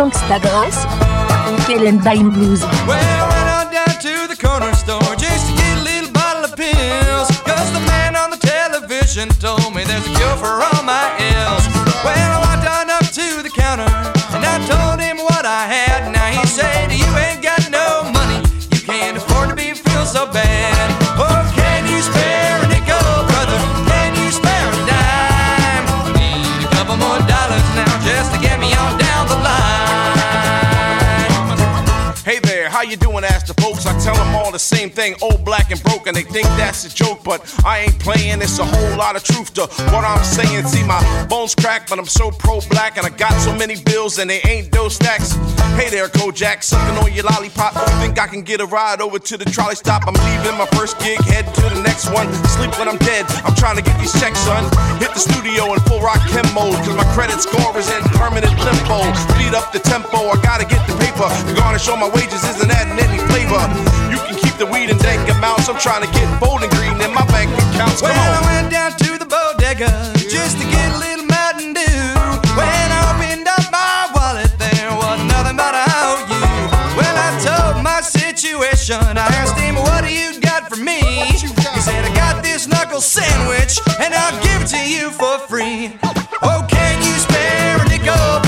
Gangsta Grass, Kellen Dime Blues. Well, I went on down to the corner store just to get a little bottle of pills. Cause the man on the television told same thing, old, black, and broken. They think that's a joke, but I ain't playing. It's a whole lot of truth to what I'm saying. See, my bones crack, but I'm so pro-black, and I got so many bills, and they ain't those stacks. Hey there, Kojak, sucking on your lollipop. Think I can get a ride over to the trolley stop? I'm leaving my first gig, head to the next one. Sleep when I'm dead. I'm trying to get these checks, son. Hit the studio in full rock chem mode, cause my credit score is in permanent limbo. Speed up the tempo, I gotta get the paper. The garnish on my wages isn't adding any flavor. You keep the weed and dank amounts. I'm trying to get bold and green in my bank accounts. Come Well, I on. went down to the bodega just to get a little Mountain Dew. When I opened up my wallet, there was nothing but a how you. Well, I told my situation. I asked him, What do you got for me? He said, I got this knuckle sandwich, and I'll give it to you for free. Oh, can you spare a nickel,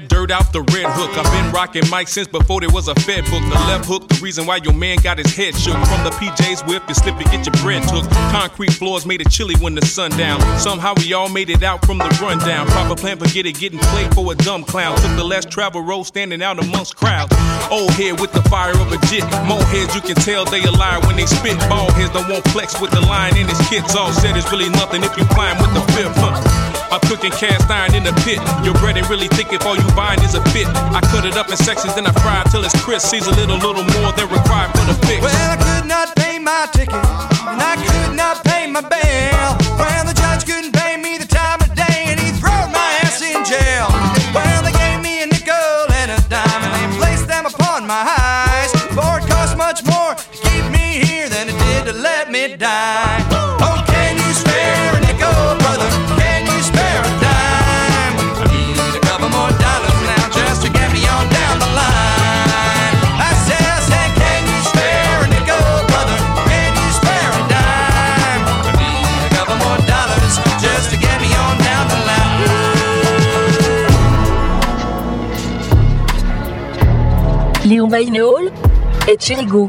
Red dirt out the red hook. I've been rocking Mike since before there was a Fed book. The left hook, the reason why your man got his head shook. From the PJs whip, you slip and get your bread took. Concrete floors made it chilly when the sun down. Somehow we all made it out from the rundown. Proper plan forget it, getting played for a dumb clown. Took the last travel road, standing out amongst crowds. Old head with the fire of a jit. More heads you can tell they a liar when they spit. Bald heads don't want flex with the line in his kits. All said is really nothing if you climb with the fifth. Cooking cast iron in the pit. Your bread ain't really thick if all you buying is a bit. I cut it up in sections, then I fry it till it's crisp. Season it a little more than required for the fix. Well, I could not pay my ticket, and I could not pay my bail. Combine Hall et Cherigo.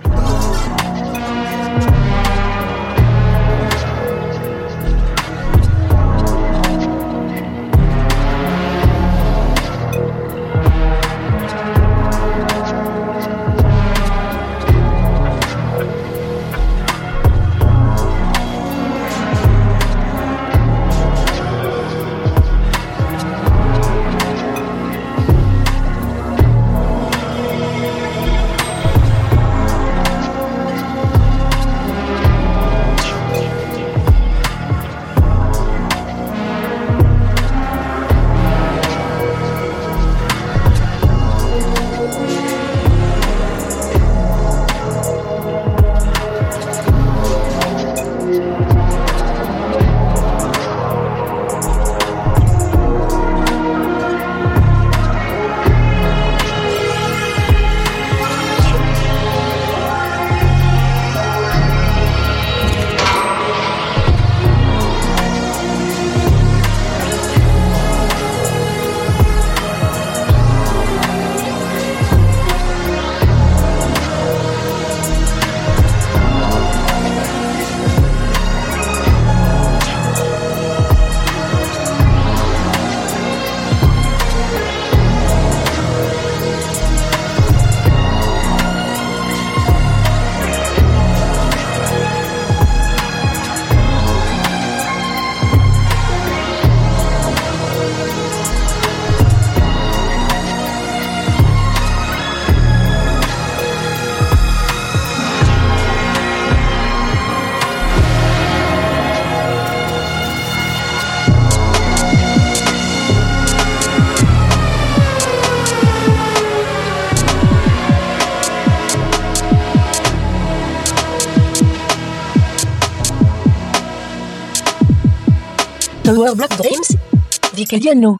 Power Block Dreams di Cadiano.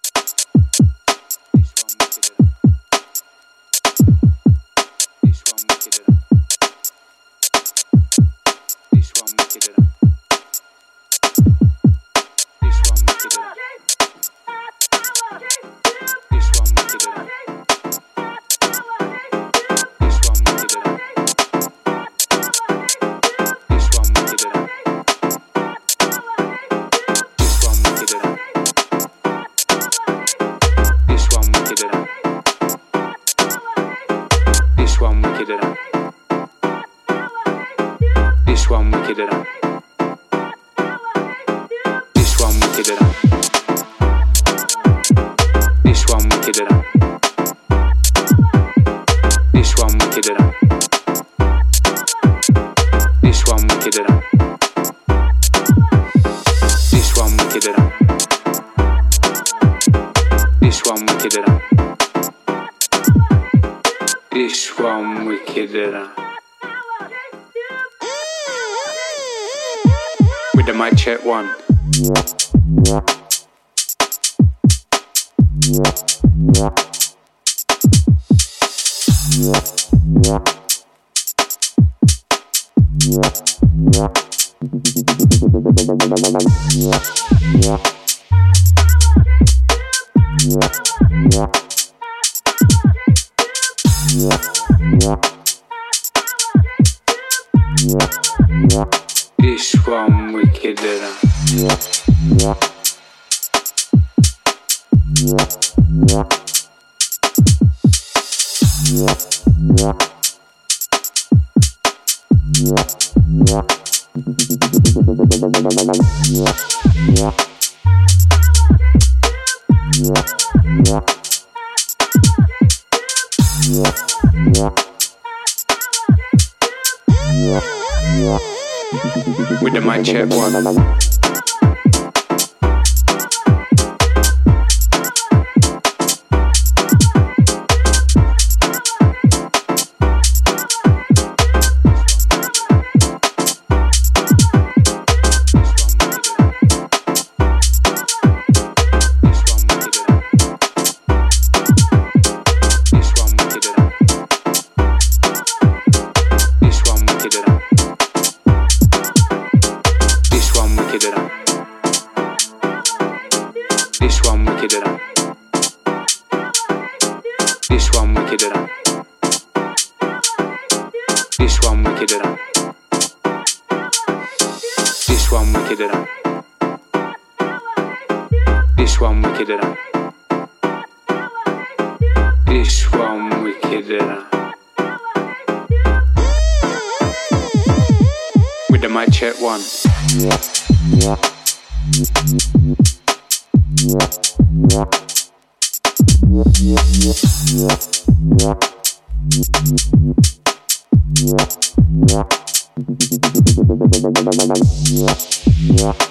kid that uh, with the mic check one. Mm-hmm. they. Yeah with the mic check one. This one wickeder than. This one wickeder than. This one wickeder than. This one wickeder than. This one wickeder than. With the mic check one. Yeah. Yeah.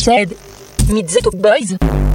said, Midzeto Boys.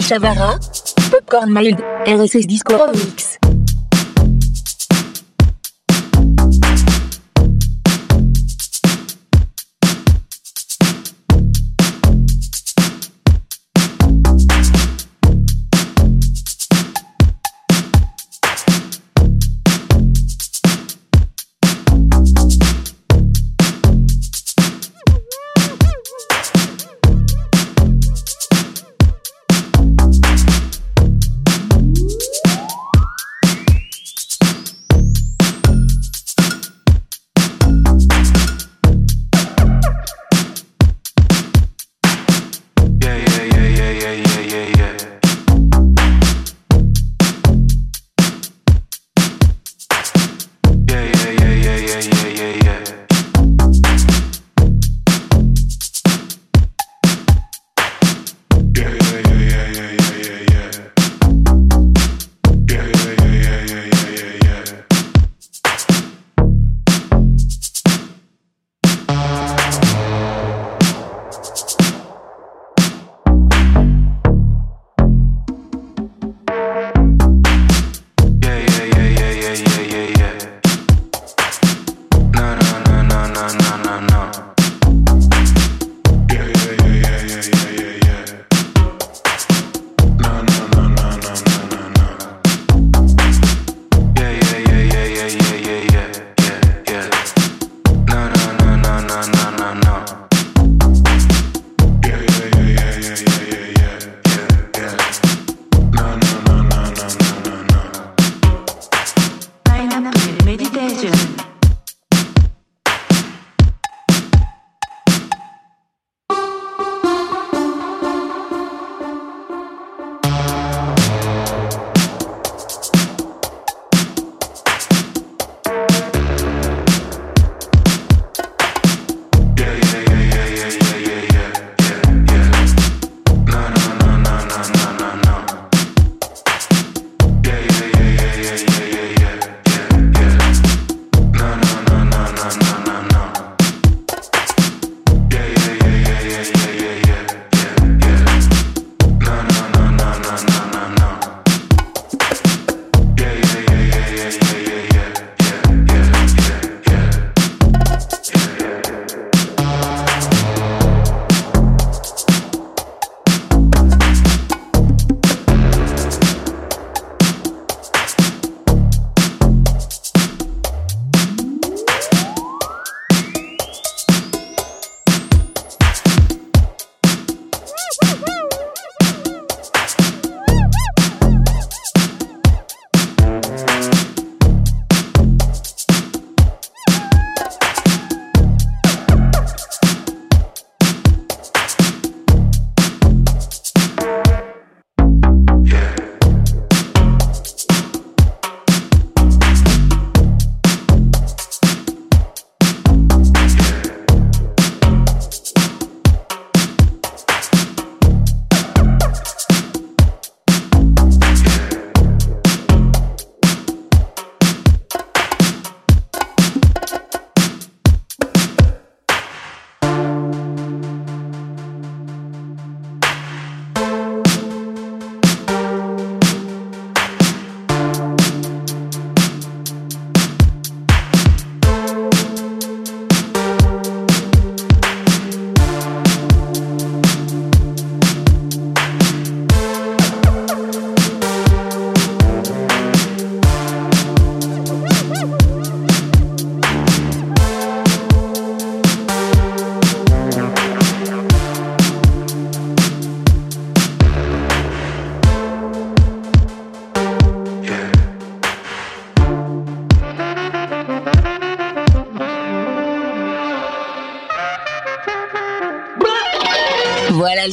Chavara, Popcorn Mild, RSS Disco Mix.